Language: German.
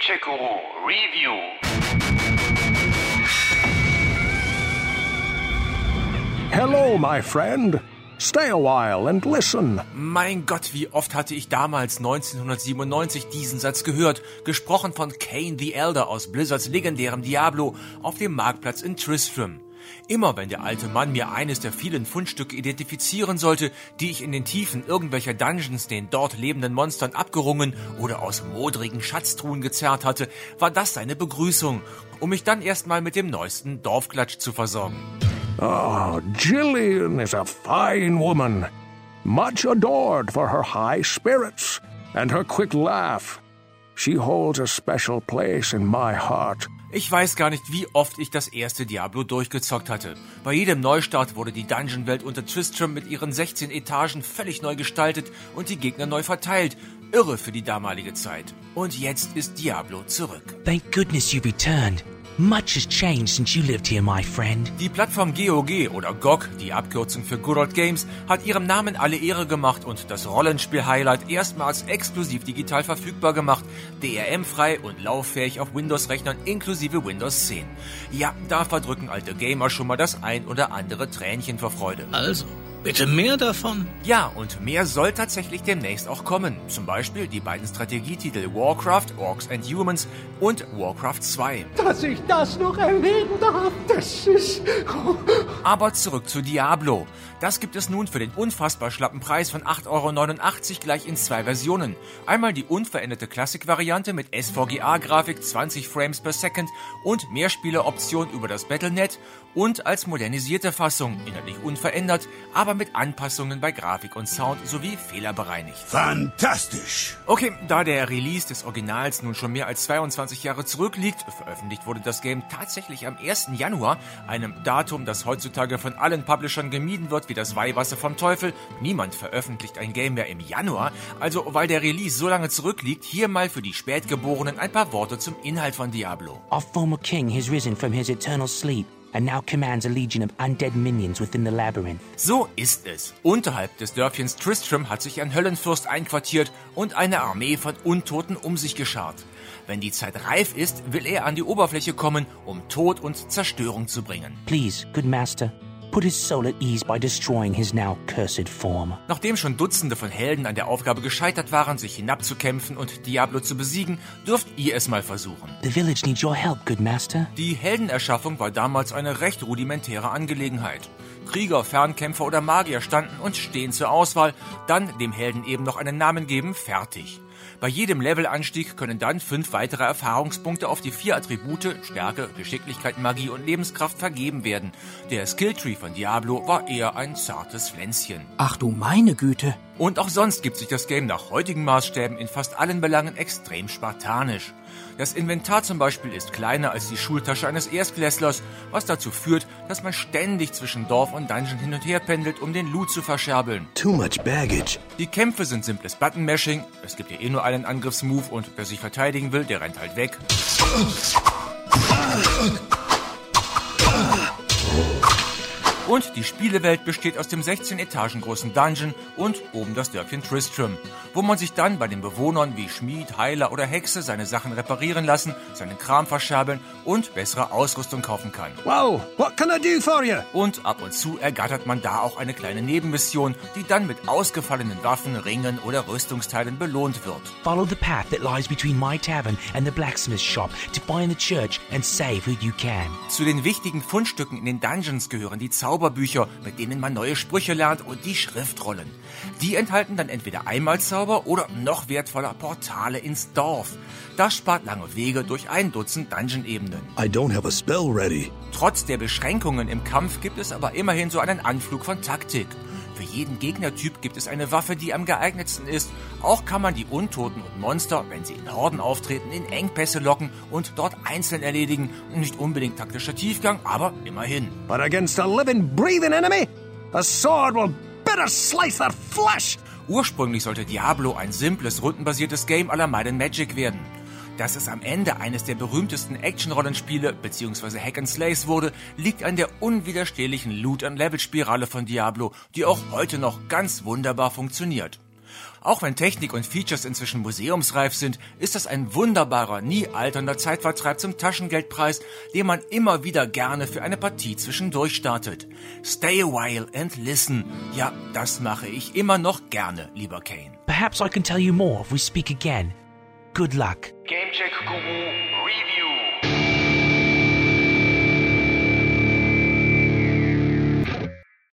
Gadget-Guru Review. Hello, my friend. Stay a while and listen. Mein Gott, wie oft hatte ich damals 1997 diesen Satz gehört, gesprochen von Kane the Elder aus Blizzards legendärem Diablo auf dem Marktplatz in Tristram. Immer wenn der alte Mann mir eines der vielen Fundstücke identifizieren sollte, die ich in den Tiefen irgendwelcher Dungeons den dort lebenden Monstern abgerungen oder aus modrigen Schatztruhen gezerrt hatte, war das seine Begrüßung, um mich dann erstmal mit dem neuesten Dorfklatsch zu versorgen. Oh, Jillian is a fine woman, much adored for her high spirits and her quick laugh. She holds a special place in my heart. Ich weiß gar nicht, wie oft ich das erste Diablo durchgezockt hatte. Bei jedem Neustart wurde die Dungeon-Welt unter Tristram mit ihren 16 Etagen völlig neu gestaltet und die Gegner neu verteilt. Irre für die damalige Zeit. Und jetzt ist Diablo zurück. Thank goodness you returned. Much has changed since you lived here, my friend. Die Plattform GOG oder GOG, die Abkürzung für Good Old Games, hat ihrem Namen alle Ehre gemacht und das Rollenspiel-Highlight erstmals exklusiv digital verfügbar gemacht, DRM-frei und lauffähig auf Windows-Rechnern inklusive Windows 10. Ja, da verdrücken alte Gamer schon mal das ein oder andere Tränchen vor Freude. Also, bitte mehr davon. Ja, und mehr soll tatsächlich demnächst auch kommen. Zum Beispiel die beiden Strategietitel Warcraft, Orcs and Humans und Warcraft 2. Dass ich das noch erleben darf, das ist... Aber zurück zu Diablo. Das gibt es nun für den unfassbar schlappen Preis von 8,89 Euro gleich in zwei Versionen. Einmal die unveränderte Classic-Variante mit SVGA-Grafik 20 Frames per Second und Mehrspieleroption über das Battlenet und als modernisierte Fassung, inhaltlich unverändert, aber mit Anpassungen bei Grafik und Sound sowie fehlerbereinigt. Fantastisch! Okay, da der Release des Originals nun schon mehr als 22 Jahre zurückliegt, veröffentlicht wurde das Game tatsächlich am 1. Januar, einem Datum, das heutzutage von allen Publishern gemieden wird wie das Weihwasser vom Teufel. Niemand veröffentlicht ein Game mehr im Januar, also weil der Release so lange zurückliegt, hier mal für die Spätgeborenen ein paar Worte zum Inhalt von Diablo. Our former king has risen from his eternal sleep and now commands a legion of undead minions within the labyrinth. So ist es. Unterhalb des Dörfchens Tristram hat sich ein Höllenfürst einquartiert und eine Armee von Untoten um sich geschart. Wenn die Zeit reif ist, will er an die Oberfläche kommen, um Tod und Zerstörung zu bringen. Please, good master, put his soul at ease by destroying his now cursed form. Nachdem schon Dutzende von Helden an der Aufgabe gescheitert waren, sich hinabzukämpfen und Diablo zu besiegen, dürft ihr es mal versuchen. The village needs your help, good master. Die Heldenerschaffung war damals eine recht rudimentäre Angelegenheit. Krieger, Fernkämpfer oder Magier standen und stehen zur Auswahl, dann dem Helden eben noch einen Namen geben, fertig. Bei jedem Levelanstieg können dann fünf weitere Erfahrungspunkte auf die vier Attribute Stärke, Geschicklichkeit, Magie und Lebenskraft vergeben werden. Der Skilltree von Diablo war eher ein zartes Pflänzchen. Ach du meine Güte. Und auch sonst gibt sich das Game nach heutigen Maßstäben in fast allen Belangen extrem spartanisch. Das Inventar zum Beispiel ist kleiner als die Schultasche eines Erstklässlers, was dazu führt, dass man ständig zwischen Dorf und Dungeon hin und her pendelt, um den Loot zu verscherbeln. Too much baggage. Die Kämpfe sind simples Button-Mashing, es gibt ja eh nur einen Angriffsmove und wer sich verteidigen will, der rennt halt weg. Und die Spielewelt besteht aus dem 16 Etagen großen Dungeon und oben das Dörfchen Tristram, wo man sich dann bei den Bewohnern wie Schmied, Heiler oder Hexe seine Sachen reparieren lassen, seinen Kram verscherbeln und bessere Ausrüstung kaufen kann. Wow, what can I do for you? Und ab und zu ergattert man da auch eine kleine Nebenmission, die dann mit ausgefallenen Waffen, Ringen oder Rüstungsteilen belohnt wird. Follow the path that lies between my tavern and the blacksmith shop to find the church and save who you can. Zu den wichtigen Fundstücken in den Dungeons gehören die Zauberbücher, mit denen man neue Sprüche lernt und die Schriftrollen. Die enthalten dann entweder Einmalzauber oder noch wertvoller Portale ins Dorf. Das spart lange Wege durch ein Dutzend Dungeon-Ebenen. I don't have a spell ready. Trotz der Beschränkungen im Kampf gibt es aber immerhin so einen Anflug von Taktik. Für jeden Gegnertyp gibt es eine Waffe, die am geeignetsten ist. Auch kann man die Untoten und Monster, wenn sie in Horden auftreten, in Engpässe locken und dort einzeln erledigen. Nicht unbedingt taktischer Tiefgang, aber immerhin. But against a living, breathing enemy, a sword will better slice their flesh. Ursprünglich sollte Diablo ein simples, rundenbasiertes Game Might and Magic werden. Dass es am Ende eines der berühmtesten Action-Rollenspiele bzw. Hack and Slays wurde, liegt an der unwiderstehlichen Loot- und Level-Spirale von Diablo, die auch heute noch ganz wunderbar funktioniert. Auch wenn Technik und Features inzwischen museumsreif sind, ist das ein wunderbarer, nie alternder Zeitvertreib zum Taschengeldpreis, den man immer wieder gerne für eine Partie zwischendurch startet. Stay a while and listen. Ja, das mache ich immer noch gerne, lieber Kane. Perhaps I can tell you more if we speak again. Good luck. Gamecheck Check Guru.